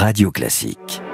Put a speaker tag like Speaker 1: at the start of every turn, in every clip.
Speaker 1: Radio Classique.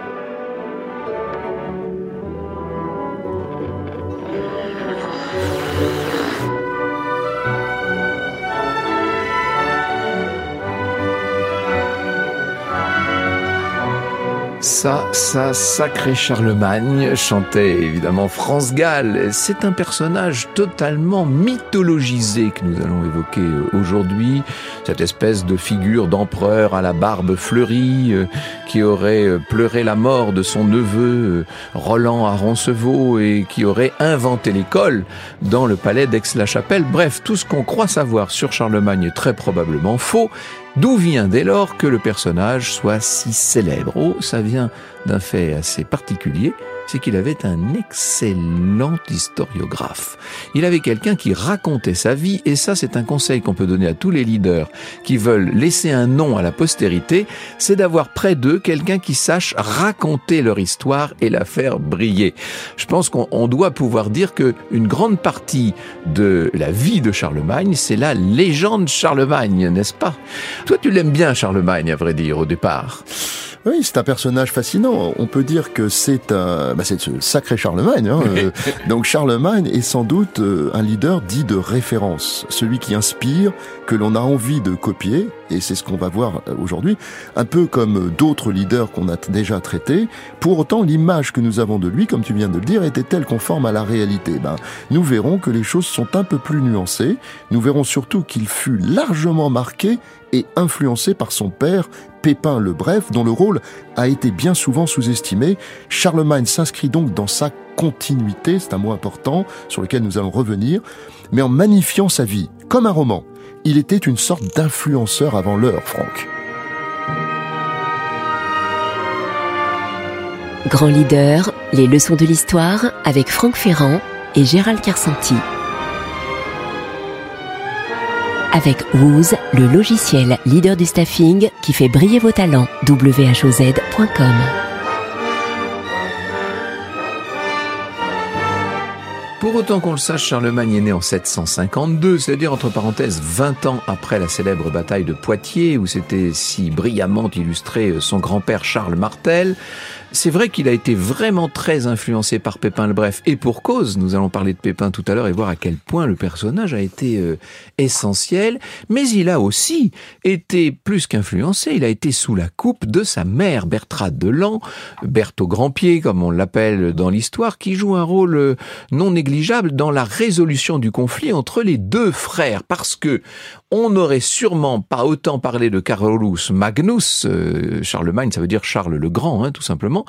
Speaker 2: Ça, ça, sacré Charlemagne, chantait évidemment France Gall. C'est un personnage totalement mythologisé que nous allons évoquer aujourd'hui. Cette espèce de figure d'empereur à la barbe fleurie euh, qui aurait euh, pleuré la mort de son neveu euh, Roland à Roncevaux et qui aurait inventé l'école dans le palais d'Aix-la-Chapelle. Bref, tout ce qu'on croit savoir sur Charlemagne est très probablement faux D'où vient dès lors que le personnage soit si célèbre? Oh, ça vient d'un fait assez particulier, c'est qu'il avait un excellent historiographe. Il avait quelqu'un qui racontait sa vie, et ça c'est un conseil qu'on peut donner à tous les leaders qui veulent laisser un nom à la postérité, c'est d'avoir près d'eux quelqu'un qui sache raconter leur histoire et la faire briller. Je pense qu'on doit pouvoir dire que une grande partie de la vie de Charlemagne, c'est la légende Charlemagne, n'est-ce pas? Toi tu l'aimes bien Charlemagne, à vrai dire, au départ.
Speaker 3: Oui, c'est un personnage fascinant. On peut dire que c'est un, bah c'est ce sacré Charlemagne. Hein. Euh, donc Charlemagne est sans doute euh, un leader dit de référence, celui qui inspire, que l'on a envie de copier, et c'est ce qu'on va voir euh, aujourd'hui, un peu comme d'autres leaders qu'on a déjà traités. Pour autant, l'image que nous avons de lui, comme tu viens de le dire, était-elle conforme à la réalité ben, Nous verrons que les choses sont un peu plus nuancées. Nous verrons surtout qu'il fut largement marqué et influencé par son père, Pépin le Bref, dont le rôle a été bien souvent sous-estimé. Charlemagne s'inscrit donc dans sa continuité, c'est un mot important sur lequel nous allons revenir, mais en magnifiant sa vie, comme un roman. Il était une sorte d'influenceur avant l'heure, Franck.
Speaker 4: Grand leader, les leçons de l'histoire avec Franck Ferrand et Gérald Carsanti avec Wooz, le logiciel leader du staffing qui fait briller vos talents. whoz.com
Speaker 2: Pour autant qu'on le sache, Charlemagne est né en 752, c'est-à-dire entre parenthèses 20 ans après la célèbre bataille de Poitiers, où s'était si brillamment illustré son grand-père Charles Martel. C'est vrai qu'il a été vraiment très influencé par Pépin le Bref, et pour cause, nous allons parler de Pépin tout à l'heure et voir à quel point le personnage a été euh, essentiel, mais il a aussi été plus qu'influencé, il a été sous la coupe de sa mère, Bertrade de Lan, Berthaud Grandpied, comme on l'appelle dans l'histoire, qui joue un rôle euh, non négligeable dans la résolution du conflit entre les deux frères, parce que on n'aurait sûrement pas autant parlé de Carolus Magnus, euh, Charlemagne, ça veut dire Charles le Grand, hein, tout simplement,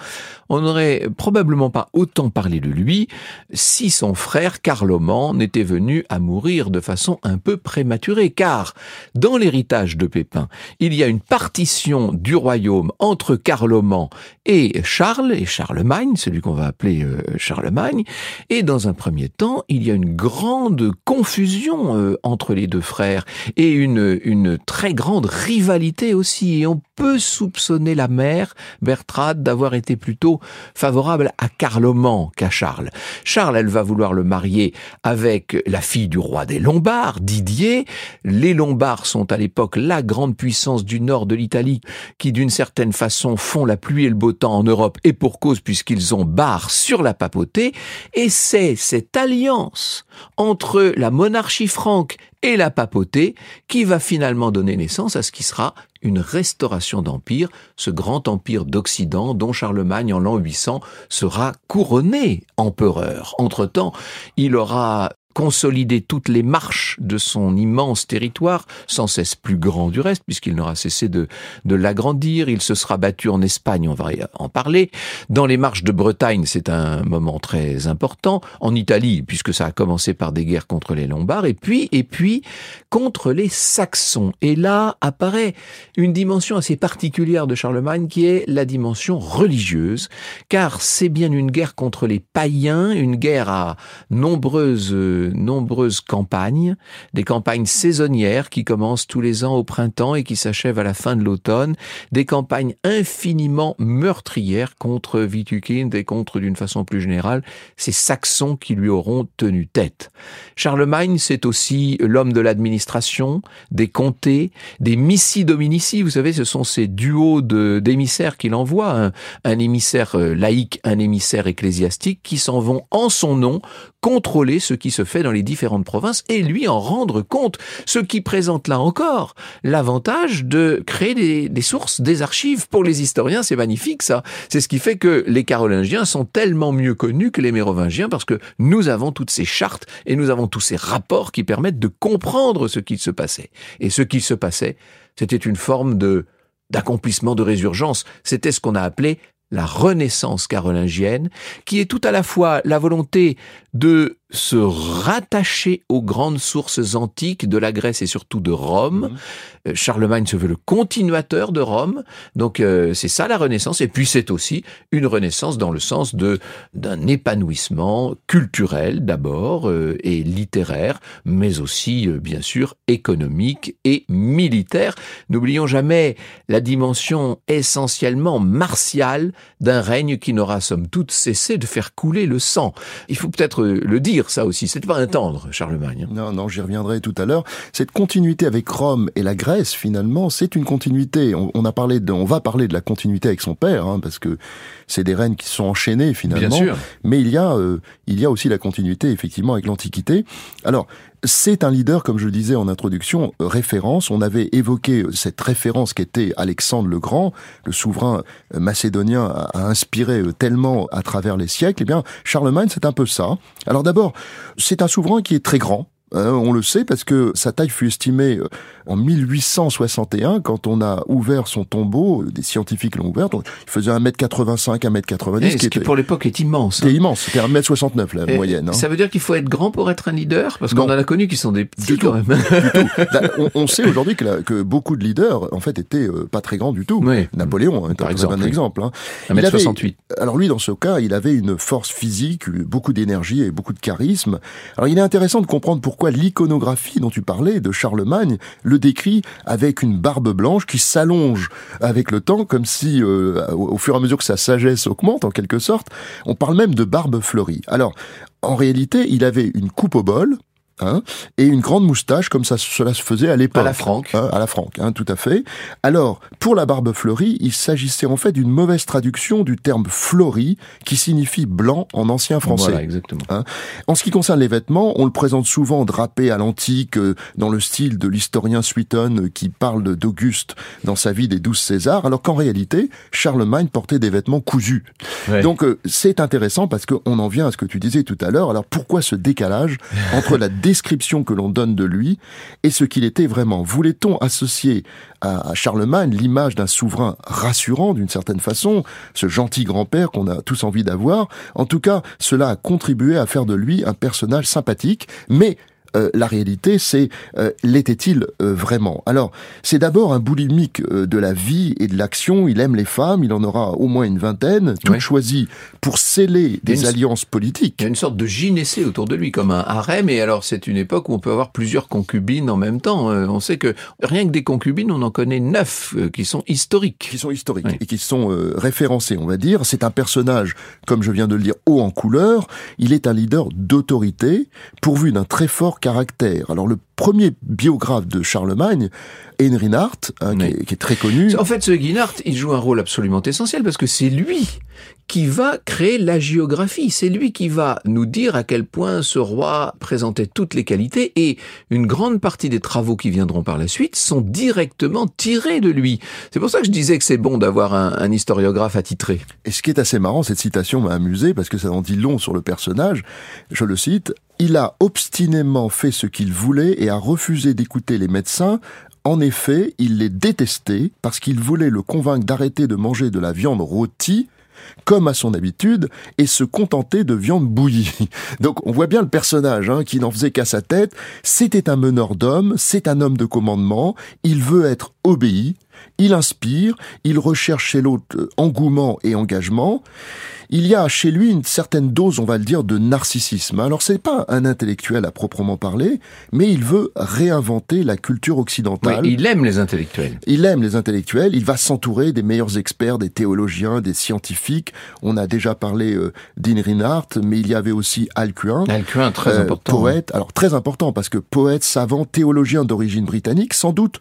Speaker 2: on n'aurait probablement pas autant parlé de lui si son frère Carloman n'était venu à mourir de façon un peu prématurée, car dans l'héritage de Pépin, il y a une partition du royaume entre Carloman et Charles, et Charlemagne, celui qu'on va appeler euh, Charlemagne, et dans un premier temps, il y a une grande confusion euh, entre les deux frères, et une, très grande rivalité aussi. Et on peut soupçonner la mère, Bertrade, d'avoir été plutôt favorable à Carloman qu'à Charles. Charles, elle va vouloir le marier avec la fille du roi des Lombards, Didier. Les Lombards sont à l'époque la grande puissance du nord de l'Italie qui d'une certaine façon font la pluie et le beau temps en Europe et pour cause puisqu'ils ont barre sur la papauté. Et c'est cette alliance entre la monarchie franque et la papauté qui va finalement donner naissance à ce qui sera une restauration d'empire, ce grand empire d'Occident dont Charlemagne en l'an 800 sera couronné empereur. Entre-temps, il aura consolider toutes les marches de son immense territoire, sans cesse plus grand du reste, puisqu'il n'aura cessé de, de l'agrandir. Il se sera battu en Espagne, on va en parler. Dans les marches de Bretagne, c'est un moment très important. En Italie, puisque ça a commencé par des guerres contre les Lombards, et puis, et puis, contre les Saxons. Et là apparaît une dimension assez particulière de Charlemagne, qui est la dimension religieuse, car c'est bien une guerre contre les païens, une guerre à nombreuses nombreuses campagnes, des campagnes saisonnières qui commencent tous les ans au printemps et qui s'achèvent à la fin de l'automne, des campagnes infiniment meurtrières contre Widukind et contre, d'une façon plus générale, ces Saxons qui lui auront tenu tête. Charlemagne, c'est aussi l'homme de l'administration, des comtés, des missi dominici, vous savez, ce sont ces duos d'émissaires qu'il envoie, un, un émissaire euh, laïque, un émissaire ecclésiastique, qui s'en vont en son nom contrôler ce qui se fait dans les différentes provinces et lui en rendre compte. Ce qui présente là encore l'avantage de créer des, des, sources, des archives. Pour les historiens, c'est magnifique ça. C'est ce qui fait que les Carolingiens sont tellement mieux connus que les Mérovingiens parce que nous avons toutes ces chartes et nous avons tous ces rapports qui permettent de comprendre ce qui se passait. Et ce qui se passait, c'était une forme de d'accomplissement de résurgence. C'était ce qu'on a appelé la renaissance carolingienne, qui est tout à la fois la volonté de se rattacher aux grandes sources antiques de la Grèce et surtout de Rome. Mhm. Euh, Charlemagne se veut le continuateur de Rome, donc euh, c'est ça la Renaissance. Et puis c'est aussi une Renaissance dans le sens de d'un épanouissement culturel d'abord euh, et littéraire, mais aussi bien sûr économique et militaire. N'oublions jamais la dimension essentiellement martiale d'un règne qui n'aura somme toute cessé de faire couler le sang. Il faut peut-être le dire ça aussi. C'est pas un tendre, Charlemagne.
Speaker 3: Non, non, j'y reviendrai tout à l'heure. Cette continuité avec Rome et la Grèce, finalement, c'est une continuité. On, a parlé de, on va parler de la continuité avec son père, hein, parce que c'est des reines qui sont enchaînées finalement.
Speaker 2: Bien sûr.
Speaker 3: Mais il y a, euh, il y a aussi la continuité effectivement avec l'Antiquité. Alors, c'est un leader, comme je le disais en introduction, référence. On avait évoqué cette référence qu'était Alexandre le Grand, le souverain macédonien a inspiré tellement à travers les siècles. Eh bien, Charlemagne, c'est un peu ça. Alors d'abord, c'est un souverain qui est très grand, Hein, on le sait parce que sa taille fut estimée euh, en 1861 quand on a ouvert son tombeau, des scientifiques l'ont ouvert, donc il faisait 1m85, 1m90.
Speaker 2: ce qui, pour l'époque est immense.
Speaker 3: C'était hein. immense, c'était 1m69 la moyenne. Hein.
Speaker 2: Ça veut dire qu'il faut être grand pour être un leader? Parce qu'on en a connu qui sont des petits quand même.
Speaker 3: On, sait aujourd'hui que, que, beaucoup de leaders en fait étaient euh, pas très grands du tout. Napoléon est un exemple. Hein.
Speaker 2: 1m68.
Speaker 3: alors lui dans ce cas, il avait une force physique, beaucoup d'énergie et beaucoup de charisme. Alors il est intéressant de comprendre pourquoi l'iconographie dont tu parlais de Charlemagne le décrit avec une barbe blanche qui s'allonge avec le temps, comme si euh, au fur et à mesure que sa sagesse augmente en quelque sorte, on parle même de barbe fleurie. Alors, en réalité, il avait une coupe au bol, Hein, et une grande moustache comme ça cela se faisait à l'époque.
Speaker 2: À la Franck.
Speaker 3: Hein, à la Franck, hein, tout à fait. Alors, pour la barbe fleurie, il s'agissait en fait d'une mauvaise traduction du terme fleurie qui signifie blanc en ancien français.
Speaker 2: Voilà, exactement.
Speaker 3: Hein. En ce qui concerne les vêtements, on le présente souvent drapé à l'antique, euh, dans le style de l'historien Suiton euh, qui parle d'Auguste dans sa vie des douze Césars, alors qu'en réalité, Charlemagne portait des vêtements cousus. Donc, euh, c'est intéressant parce qu'on en vient à ce que tu disais tout à l'heure. Alors, pourquoi ce décalage entre la description que l'on donne de lui et ce qu'il était vraiment. Voulait-on associer à, Charlemagne l'image d'un souverain rassurant d'une certaine façon, ce gentil grand-père qu'on a tous envie d'avoir? En tout cas, cela a contribué à faire de lui un personnage sympathique, mais euh, la réalité, c'est euh, l'était-il euh, vraiment? Alors, c'est d'abord un boulimique de la vie et de l'action. Il aime les femmes, il en aura au moins une vingtaine, toutes choisies pour sceller des alliances politiques.
Speaker 2: Il y a une sorte de gynécée autour de lui, comme un harem. Et alors, c'est une époque où on peut avoir plusieurs concubines en même temps. on sait que rien que des concubines, on en connaît neuf qui sont historiques.
Speaker 3: Qui sont historiques et qui sont référencées, on va dire. C'est un personnage, comme je viens de le dire, haut en couleur. Il est un leader d'autorité, pourvu d'un très fort caractère. Alors le premier biographe de Charlemagne, Henry Hart, hein, qui, est, très connu.
Speaker 2: En fait, ce Guinart, il joue un rôle absolument essentiel parce que c'est lui qui va créer la géographie. C'est lui qui va nous dire à quel point ce roi présentait toutes les qualités et une grande partie des travaux qui viendront par la suite sont directement tirés de lui. C'est pour ça que je disais que c'est bon d'avoir un, un, historiographe attitré.
Speaker 3: Et ce qui est assez marrant, cette citation m'a amusé parce que ça en dit long sur le personnage. Je le cite. Il a obstinément fait ce qu'il voulait et a refusé d'écouter les médecins. En effet, il les détestait parce qu'il voulait le convaincre d'arrêter de manger de la viande rôtie comme à son habitude, et se contenter de viande bouillie. Donc on voit bien le personnage hein, qui n'en faisait qu'à sa tête. C'était un meneur d'hommes, c'est un homme de commandement, il veut être obéi, Il inspire, il recherche chez l'autre euh, engouement et engagement. Il y a chez lui une certaine dose, on va le dire, de narcissisme. Alors c'est pas un intellectuel à proprement parler, mais il veut réinventer la culture occidentale.
Speaker 2: il aime les intellectuels.
Speaker 3: Il aime les intellectuels. Il va s'entourer des meilleurs experts, des théologiens, des scientifiques. On a déjà parlé euh, d'In mais il y avait aussi Alcuin.
Speaker 2: Alcuin, très euh, important.
Speaker 3: Poète. Alors très important parce que poète, savant, théologien d'origine britannique, sans doute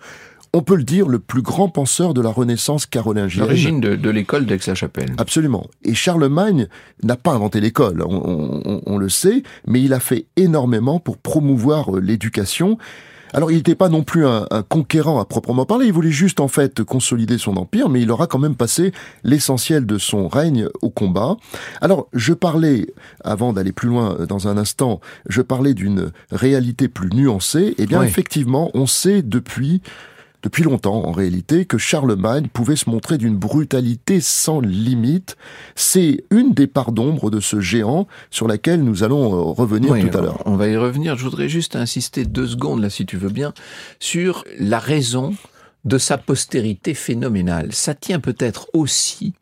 Speaker 3: on peut le dire, le plus grand penseur de la Renaissance carolingienne.
Speaker 2: L'origine de, l'école d'Aix-la-Chapelle.
Speaker 3: Absolument. Et Charlemagne n'a pas inventé l'école, on, le sait, mais il a fait énormément pour promouvoir euh, l'éducation. Alors il n'était pas non plus un, conquérant à proprement parler, il voulait juste en fait consolider son empire, mais il aura quand même passé l'essentiel de son règne au combat. Alors je parlais, avant d'aller plus loin euh, dans un instant, je parlais d'une réalité plus nuancée. Et eh bien effectivement, on sait depuis depuis longtemps en réalité que Charlemagne pouvait se montrer d'une brutalité sans limite. C'est une des parts d'ombre de ce géant sur laquelle nous allons euh, revenir tout à l'heure.
Speaker 2: On va y revenir. Je voudrais juste insister deux secondes là, si tu veux bien, sur la raison de sa postérité phénoménale. Ça tient peut-être aussi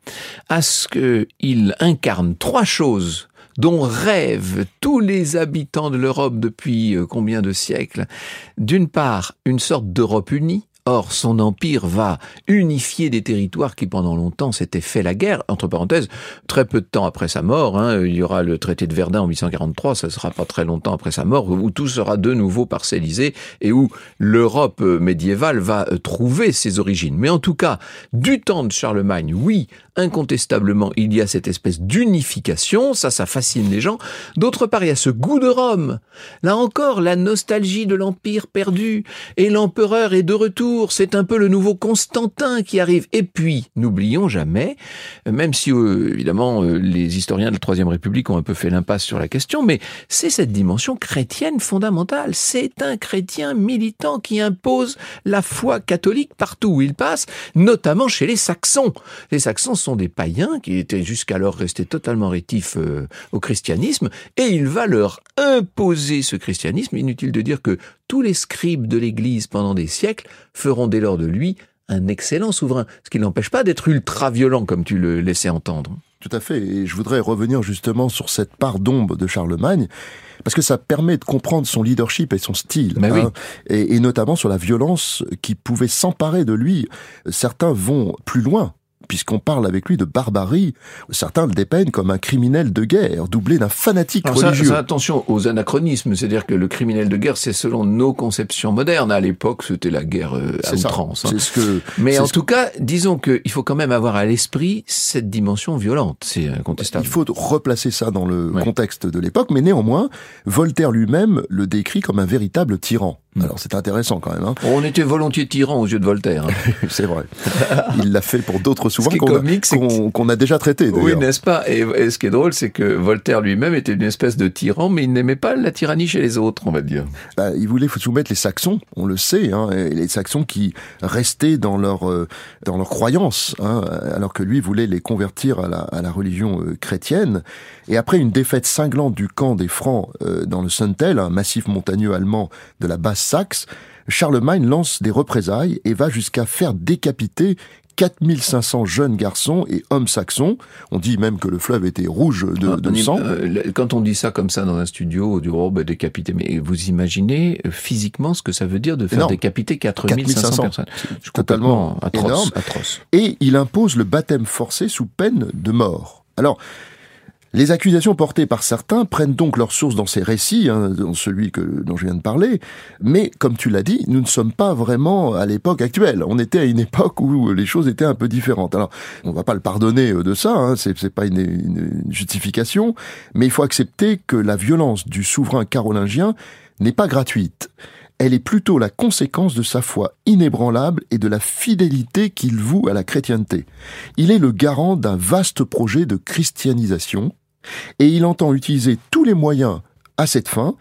Speaker 2: à ce qu'il incarne trois choses dont rêvent tous les habitants de l'Europe depuis euh, combien de siècles. D'une part, une sorte d'Europe unie, Or, son empire va unifier des territoires qui pendant longtemps s'étaient fait la guerre. Entre parenthèses, très peu de temps après sa mort, hein, il y aura le traité de Verdun en 1843, ça sera pas très longtemps après sa mort, où tout sera de nouveau parcellisé et où l'Europe médiévale va euh, trouver ses origines. Mais en tout cas, du temps de Charlemagne, oui, incontestablement, il y a cette espèce d'unification, ça, ça fascine les gens. D'autre part, il y a ce goût de Rome. Là encore, la nostalgie de l'empire perdu et l'empereur est de retour c'est un peu le nouveau Constantin qui arrive. Et puis, n'oublions jamais, même si euh, évidemment euh, les historiens de la Troisième République ont un peu fait l'impasse sur la question, mais c'est cette dimension chrétienne fondamentale. C'est un chrétien militant qui impose la foi catholique partout où il passe, notamment chez les Saxons. Les Saxons sont des païens qui étaient jusqu'alors restés totalement rétifs euh, au christianisme, et il va leur imposer ce christianisme. Inutile de dire que tous les scribes de l'Église pendant des siècles feront dès lors de lui un excellent souverain, ce qui n'empêche pas d'être ultra-violent comme tu le laissais entendre.
Speaker 3: Tout à fait, et je voudrais revenir justement sur cette part d'ombre de Charlemagne, parce que ça permet de comprendre son leadership et son style,
Speaker 2: hein,
Speaker 3: et, et, notamment sur la violence qui pouvait s'emparer de lui. Certains vont plus loin puisqu'on parle avec lui de barbarie. Certains le dépeignent comme un criminel de guerre, doublé d'un fanatique religieux.
Speaker 2: Ça, attention aux anachronismes, c'est-à-dire que le criminel de guerre, c'est selon nos conceptions modernes. À l'époque, c'était la guerre euh, à outrance.
Speaker 3: Hein. Ce que,
Speaker 2: Mais en tout cas, disons qu'il faut quand même avoir à l'esprit cette dimension violente, c'est incontestable.
Speaker 3: Il faut replacer ça dans le contexte de l'époque, mais néanmoins, Voltaire lui-même le décrit comme un véritable tyran. Hmm. Alors c'est intéressant quand même. Hein.
Speaker 2: On était volontiers tyran aux yeux de Voltaire. Hein.
Speaker 3: c'est vrai. Il l'a fait pour d'autres souverains qu'on a, déjà traités.
Speaker 2: Oui, n'est-ce pas? Et, ce qui est drôle, c'est que Voltaire lui-même était une espèce de tyran, mais il n'aimait pas la tyrannie chez les autres, on va dire.
Speaker 3: Bah, il voulait soumettre les Saxons, on le sait, hein, les Saxons qui restaient dans leur euh, dans leur croyance, hein, alors que lui voulait les convertir à la, à la religion euh, chrétienne. Et après une défaite cinglante du camp des Francs euh, dans le Suntel, un massif montagneux allemand de la basse Saxe, Charlemagne lance des représailles et va jusqu'à faire décapiter 4500 jeunes garçons et hommes saxons. On dit même que le fleuve était rouge de, sang.
Speaker 2: Euh, quand on dit ça comme ça dans un studio, du oh, ben, décapité, mais vous imaginez euh, physiquement ce que ça veut dire de faire décapiter 4500 personnes
Speaker 3: C'est totalement atroce, atroce. Et il impose le baptême forcé sous peine de mort. Alors, les accusations portées par certains prennent donc leur source dans ces récits, hein, dans celui que, dont je viens de parler, mais comme tu l'as dit, nous ne sommes pas vraiment à l'époque actuelle. On était à une époque où les choses étaient un peu différentes. Alors, on va pas le pardonner euh, de ça, hein, c'est pas une, une justification, mais il faut accepter que la violence du souverain carolingien n'est pas gratuite elle est plutôt la conséquence de sa foi inébranlable et de la fidélité qu'il voue à la chrétienté. Il est le garant d'un vaste projet de christianisation, et il entend utiliser tous les moyens à cette fin,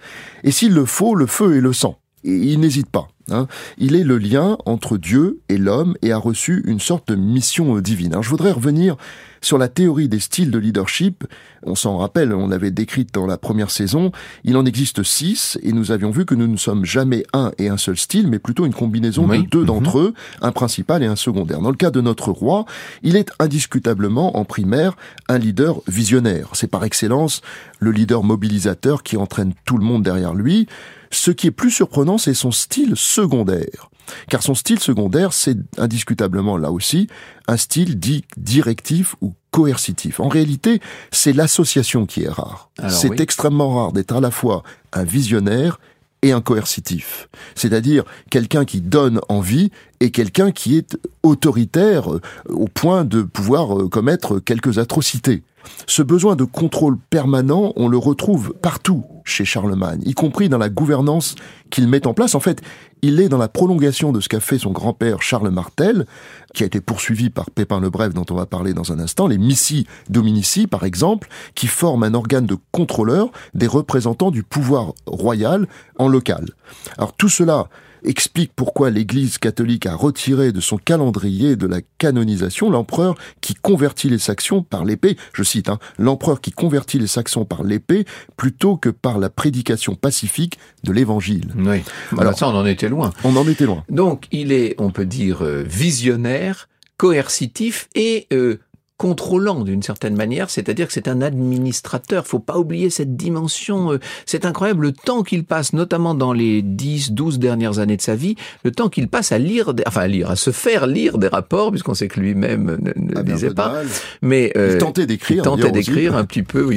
Speaker 3: et s'il le faut, le feu et le sang. Il n'hésite pas. Hein. Il est le lien entre Dieu et l'homme et a reçu une sorte de mission divine. je voudrais revenir sur la théorie des styles de leadership, on s'en rappelle, on l'avait décrite dans la première saison, il en existe six, et nous avions vu que nous ne sommes jamais un et un seul style, mais plutôt une combinaison de deux d'entre mhm. eux, un principal et un secondaire. Dans le cas de notre roi, il est indiscutablement, en primaire, un leader visionnaire. C'est par excellence le leader mobilisateur qui entraîne tout le monde derrière lui. Ce qui est plus surprenant, c'est son style secondaire. Car son style secondaire, c'est indiscutablement là aussi un style dit directif ou coercitif. En réalité, c'est l'association qui est rare. C'est extrêmement rare d'être à la fois un visionnaire et un coercitif. C'est-à-dire quelqu'un qui donne envie et quelqu'un qui est autoritaire euh, au point de pouvoir euh, commettre quelques atrocités. Ce besoin de contrôle permanent, on le retrouve partout chez Charlemagne, y compris dans la gouvernance qu'il met en place. En fait, il est dans la prolongation de ce qu'a fait son grand-père Charles Martel, qui a été poursuivi par Pépin le Bref, dont on va parler dans un instant, les Missi Dominici, par exemple, qui forment un organe de contrôleur des représentants du pouvoir royal en local. Alors tout cela explique pourquoi l'Église catholique a retiré de son calendrier de la canonisation l'empereur qui convertit les Saxons par l'épée, je cite, hein, l'empereur qui convertit les Saxons par l'épée plutôt que par la prédication pacifique de l'Évangile.
Speaker 2: Oui, alors ça on en était loin.
Speaker 3: On en était loin.
Speaker 2: Donc il est, on peut dire, euh, visionnaire, coercitif et euh, contrôlant d'une certaine manière, c'est-à-dire que c'est un administrateur. Faut pas oublier cette dimension. Euh, c'est incroyable le temps qu'il passe, notamment dans les 10, 12 dernières années de sa vie, le temps qu'il passe à lire, des, enfin à lire, à se faire lire des rapports, puisqu'on sait que lui-même ne, ah, disait pas.
Speaker 3: Mais euh, il tentait d'écrire. Il
Speaker 2: tentait d'écrire un petit peu.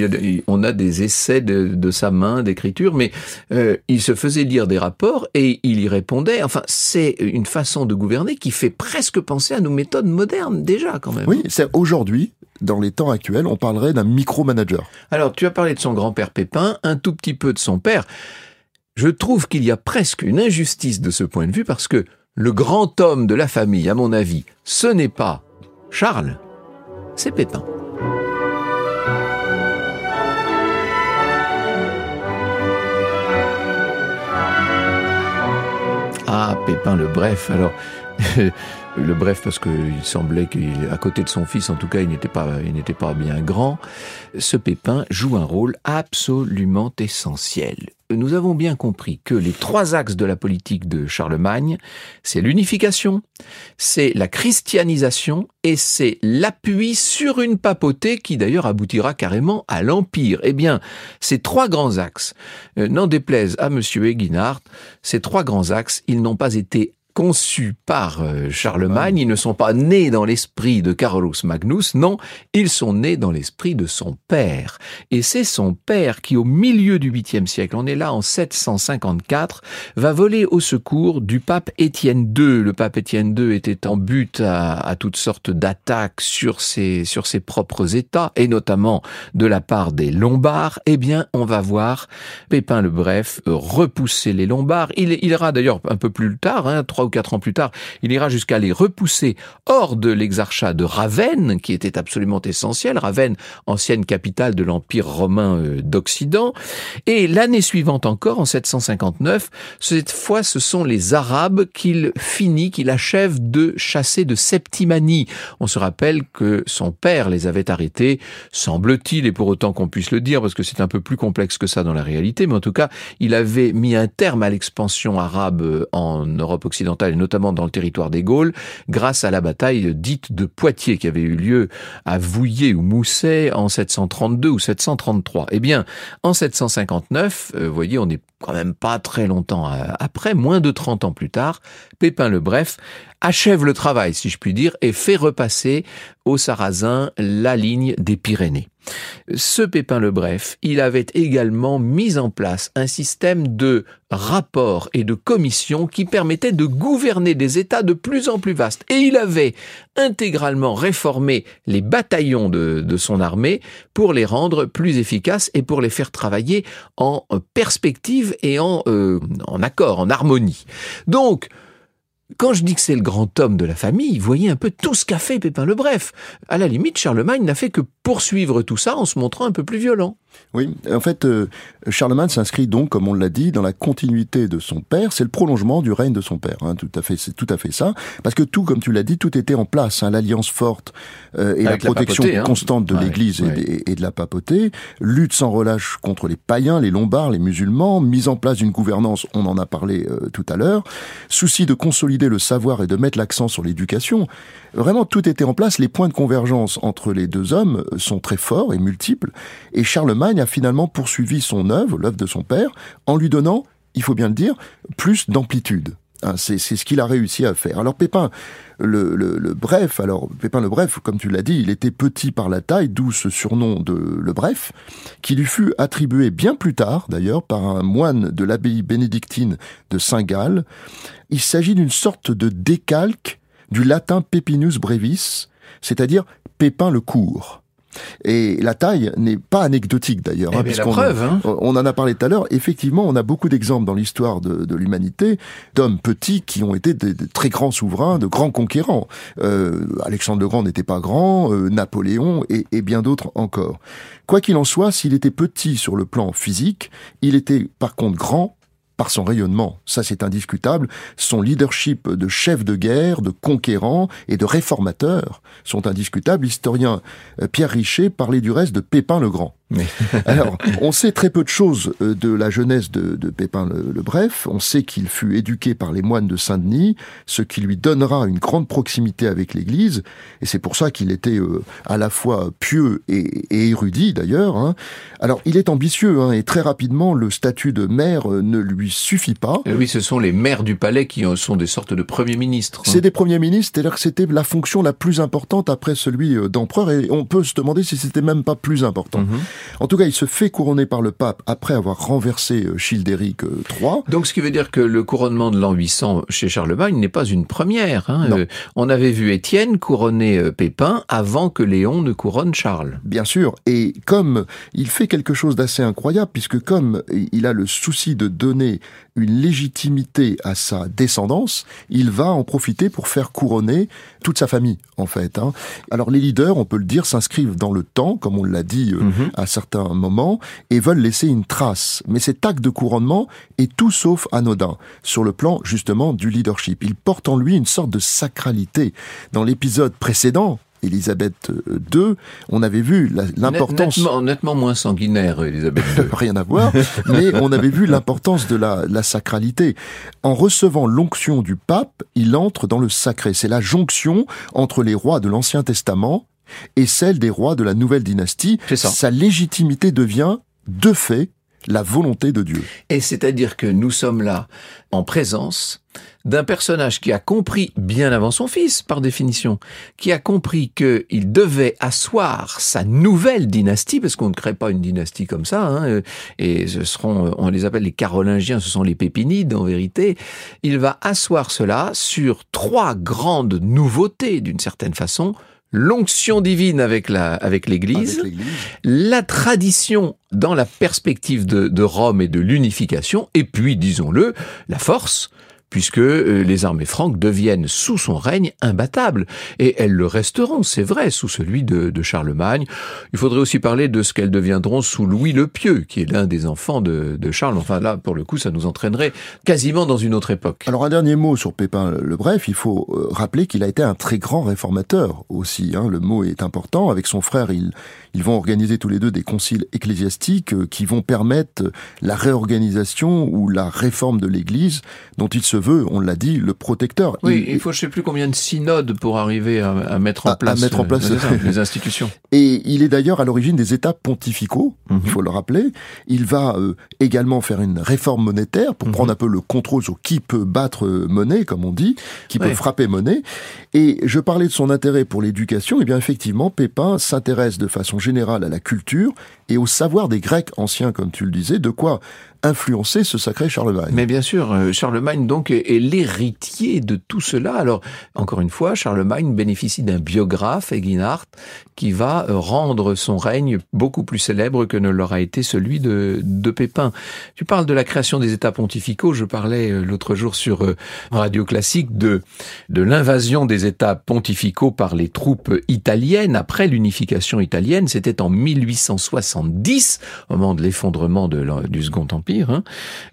Speaker 2: on a des essais de, sa main d'écriture, mais euh, il se faisait lire des rapports et il y répondait. Enfin, c'est une façon de gouverner qui fait presque penser à nos méthodes modernes déjà quand même.
Speaker 3: Oui, c'est aujourd'hui dans les temps actuels, on parlerait d'un micromanager.
Speaker 2: Alors, tu as parlé de son grand-père Pépin, un tout petit peu de son père. Je trouve qu'il y a presque une injustice de ce point de vue parce que le grand homme de la famille, à mon avis, ce n'est pas Charles, c'est Pépin. Ah, Pépin le bref, alors le bref parce qu'il semblait qu'à côté de son fils, en tout cas, il n'était pas, il n'était pas bien grand. Ce Pépin joue un rôle absolument essentiel. Nous avons bien compris que les trois axes de la politique de Charlemagne, c'est l'unification, c'est la christianisation et c'est l'appui sur une papauté qui d'ailleurs aboutira carrément à l'empire. Eh bien, ces trois grands axes, euh, n'en déplaise à monsieur Eginhard, ces trois grands axes, ils n'ont pas été conçus par euh, Charlemagne, ils ne sont pas nés dans l'esprit de Carolus Magnus, non, ils sont nés dans l'esprit de son père. Et c'est son père qui, au milieu du 8e siècle, on est là en 754, va voler au secours du pape Étienne II. Le pape Étienne II était en but à, toutes sortes d'attaques sur ses, sur ses propres États, et notamment de la part des Lombards. Eh bien, on va voir Pépin le Bref repousser les Lombards. Il, il ira d'ailleurs un peu plus tard, hein, trois ou quatre ans plus tard, il ira jusqu'à les repousser hors de l'exarchat de Ravenne, qui était absolument essentiel. Ravenne, ancienne capitale de l'Empire romain euh, d'Occident. Et l'année suivante encore, en 759, cette fois, ce sont les Arabes qu'il finit, qu'il achève de chasser de Septimanie. On se rappelle que son père les avait arrêtés, semble-t-il, et pour autant qu'on puisse le dire, parce que c'est un peu plus complexe que ça dans la réalité, mais en tout cas, il avait mis un terme à l'expansion arabe euh, en Europe occidentale et notamment dans le territoire des Gaules, grâce à la bataille dite de Poitiers qui avait eu lieu à Vouillé ou Mousset en 732 ou 733. Eh bien, en 759, euh, vous voyez, on n'est quand même pas très longtemps euh, après, moins de 30 ans plus tard, Pépin le Bref achève le travail, si je puis dire, et fait repasser aux Sarrasins la ligne des Pyrénées. Ce Pépin le Bref, il avait également mis en place un système de rapports et de commissions qui permettait de gouverner des États de plus en plus vastes. Et il avait intégralement réformé les bataillons de, son armée pour les rendre plus efficaces et pour les faire travailler en perspective et en, euh, en accord, en harmonie. Donc, quand je dis que c'est le grand homme de la famille, voyez un peu tout ce qu'a fait Pépin le Bref. À la limite, Charlemagne n'a fait que poursuivre tout ça en se montrant un peu plus violent.
Speaker 3: Oui, en fait, euh, Charlemagne s'inscrit donc, comme on l'a dit, dans la continuité de son père. C'est le prolongement du règne de son père. Hein, tout à fait, c'est tout à fait ça. Parce que tout, comme tu l'as dit, tout était en place. Hein, L'alliance forte euh, et la protection
Speaker 2: hein.
Speaker 3: constante de l'Église et, de la papauté, lutte sans relâche contre les païens, les lombards, les musulmans, mise en place d'une gouvernance. On en a parlé euh, tout à l'heure. Souci de consolider le savoir et de mettre l'accent sur l'éducation. Vraiment, tout était en place. Les points de convergence entre les deux hommes sont très forts et multiples. Et Charlemagne a finalement poursuivi son œuvre, l'œuvre de son père, en lui donnant, il faut bien le dire, plus d'amplitude. Hein, c'est ce qu'il a réussi à faire. Alors Pépin le, le, Bref, alors Pépin le Bref, comme tu l'as dit, il était petit par la taille, d'où ce surnom de le Bref, qui lui fut attribué bien plus tard, d'ailleurs, par un moine de l'abbaye bénédictine de Saint-Gall. Il s'agit d'une sorte de décalque du latin Pepinus brevis, c'est-à-dire Pépin le court. Et la taille n'est pas anecdotique d'ailleurs.
Speaker 2: Eh hein, preuve, hein.
Speaker 3: On en a parlé tout à l'heure. Effectivement, on a beaucoup d'exemples dans l'histoire de, l'humanité d'hommes petits qui ont été de, très grands souverains, de grands conquérants. Euh, Alexandre le Grand n'était pas grand, euh, Napoléon et, et bien d'autres encore. Quoi qu'il en soit, s'il était petit sur le plan physique, il était par contre grand par son rayonnement, ça c'est indiscutable, son leadership de chef de guerre, de conquérant et de réformateur sont indiscutables. L'historien euh, Pierre Richer parlait du reste de Pépin le Grand. Alors, on sait très peu de choses euh, de la jeunesse de, Pépin le, Bref. On sait qu'il fut éduqué par les moines de Saint-Denis, ce qui lui donnera une grande proximité avec l'Église. Et c'est pour ça qu'il était euh, à la fois pieux et, érudit, d'ailleurs. Hein. Alors, il est ambitieux, hein, et très rapidement, le statut de maire euh, ne lui suffit pas.
Speaker 2: oui, ce sont les maires du palais qui sont des sortes de premiers ministres.
Speaker 3: Hein. C'est des premiers ministres, c'est-à-dire que c'était la fonction la plus importante après celui d'empereur, et on peut se demander si c'était même pas plus important. Mhm. En tout cas, il se fait couronner par le pape après avoir renversé euh, Childéric III. Euh,
Speaker 2: Donc, ce qui veut dire que le couronnement de l'an 800 chez Charlemagne n'est pas une première. Hein. Euh, on avait vu Étienne couronner Pépin avant que Léon ne couronne Charles.
Speaker 3: Bien sûr. Et comme il fait quelque chose d'assez incroyable, puisque comme il a le souci de donner une légitimité à sa descendance, il va en profiter pour faire couronner toute sa famille, en fait. Hein. Alors les leaders, on peut le dire, s'inscrivent dans le temps, comme on l'a dit euh, mhm. à certains moments, et veulent laisser une trace. Mais cet acte de couronnement est tout sauf anodin, sur le plan justement du leadership. Il porte en lui une sorte de sacralité. Dans l'épisode précédent, Élisabeth II, on avait vu l'importance...
Speaker 2: Nettement, moins sanguinaire, Élisabeth II.
Speaker 3: Rien à voir, mais on avait vu l'importance de la, la, sacralité. En recevant l'onction du pape, il entre dans le sacré. C'est la jonction entre les rois de l'Ancien Testament et celle des rois de la nouvelle dynastie. Sa légitimité devient, de fait, la volonté de Dieu.
Speaker 2: Et c'est-à-dire que nous sommes là en présence d'un personnage qui a compris, bien avant son fils, par définition, qui a compris qu'il devait asseoir sa nouvelle dynastie, parce qu'on ne crée pas une dynastie comme ça, hein, et ce seront, on les appelle les carolingiens, ce sont les pépinides en vérité, il va asseoir cela sur trois grandes nouveautés, d'une certaine façon, l'onction divine avec la avec l'Église, la tradition dans la perspective de, de Rome et de l'unification, et puis disons-le, la force puisque euh, les armées franques deviennent sous son règne imbattables. Et elles le resteront, c'est vrai, sous celui de, Charlemagne. Il faudrait aussi parler de ce qu'elles deviendront sous Louis le Pieux, qui est l'un des enfants de, Charles. Enfin là, pour le coup, ça nous entraînerait quasiment dans une autre époque.
Speaker 3: Alors un dernier mot sur Pépin le Bref, il faut euh, rappeler qu'il a été un très grand réformateur aussi. Hein. Le mot est important. Avec son frère, il, ils vont organiser tous les deux des conciles ecclésiastiques euh, qui vont permettre la réorganisation ou la réforme de l'Église dont il se veut, on l'a dit, le protecteur.
Speaker 2: Oui, il, faut je sais plus combien de synodes pour arriver à, mettre en place,
Speaker 3: mettre en place
Speaker 2: les institutions.
Speaker 3: Et il est d'ailleurs à l'origine des États pontificaux, il mhm. faut le rappeler. Il va euh, également faire une réforme monétaire pour mhm. prendre un peu le contrôle sur qui peut battre monnaie, comme on dit, qui peut frapper monnaie. Et je parlais de son intérêt pour l'éducation. Et eh bien effectivement, Pépin s'intéresse de façon générale à la culture et au savoir des Grecs anciens, comme tu le disais, de quoi influencer ce sacré Charlemagne.
Speaker 2: Mais bien sûr, euh, Charlemagne donc est l'héritier de tout cela. Alors, encore une fois, Charlemagne bénéficie d'un biographe, Eginhard, qui va euh, rendre son règne beaucoup plus célèbre que ne l'aura été celui de, de Pépin. Tu parles de la création des États pontificaux. Je parlais euh, l'autre jour sur Radio Classique de, de l'invasion des États pontificaux par les troupes italiennes après l'unification italienne. C'était en 1870, au moment de l'effondrement du Second Empire. Hein.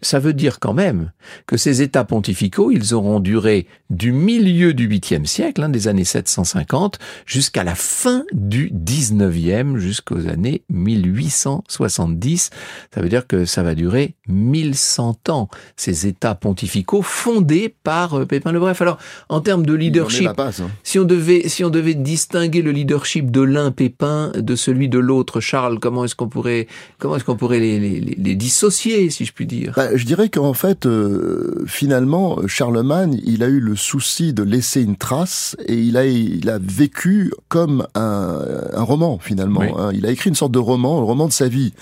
Speaker 2: ça veut dire quand même que ces États pontificaux, ils auront duré du milieu du 8e siècle, hein, des années 750, jusqu'à la fin du 19e, jusqu'aux années 1870. Ça veut dire que ça va durer 1100 ans, ces États pontificaux fondés par euh, Pépin le Bref. Alors, en termes de leadership,
Speaker 3: hein.
Speaker 2: si on devait, si on devait distinguer le leadership de l'un Pépin de celui de l'autre Charles, comment est-ce qu'on pourrait, comment est-ce qu'on pourrait les, les, les dissocier si je puis dire?
Speaker 3: Bah, Je dirais qu'en fait, euh, finalement, Charlemagne, il a eu le souci de laisser une trace et il a, il a vécu comme un, un roman, finalement. Hein. Il a écrit une sorte de roman, un roman de sa vie.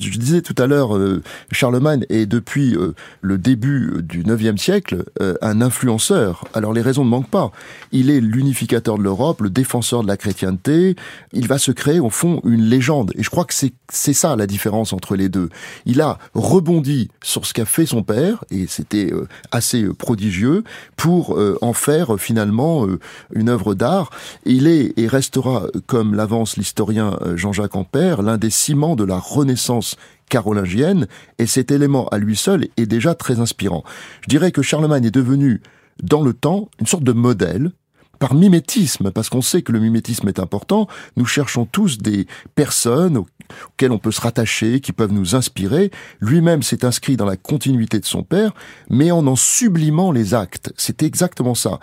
Speaker 3: Je disais tout à l'heure, euh, Charlemagne est depuis euh, le début du IXe siècle euh, un influenceur. Alors les raisons ne manquent pas. Il est l'unificateur de l'Europe, le défenseur de la chrétienté. Il va se créer au fond une légende. Et je crois que c'est c'est ça la différence entre les deux. Il a rebondi sur ce qu'a fait son père et c'était assez prodigieux pour en faire finalement une œuvre d'art. Il est et restera, comme l'avance l'historien Jean-Jacques Ampère, l'un des ciments de la Renaissance carolingienne, et cet élément à lui seul est déjà très inspirant. Je dirais que Charlemagne est devenu, dans le temps, une sorte de modèle, par mimétisme, parce qu'on sait que le mimétisme est important, nous cherchons tous des personnes auxquelles on peut se rattacher, qui peuvent nous inspirer. Lui-même s'est inscrit dans la continuité de son père, mais en en sublimant les actes. C'est exactement ça.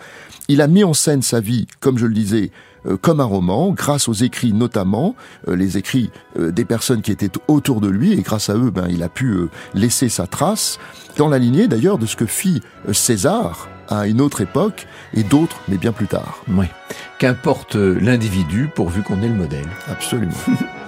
Speaker 3: Il a mis en scène sa vie, comme je le disais, comme un roman, grâce aux écrits notamment, euh, les écrits euh, des personnes qui étaient autour de lui, et grâce à eux, ben, il a pu laisser sa trace, dans la lignée d'ailleurs de ce que fit César à une autre époque, et d'autres, mais bien plus tard.
Speaker 2: Oui. Qu'importe l'individu, pourvu qu'on ait le modèle.
Speaker 3: Absolument.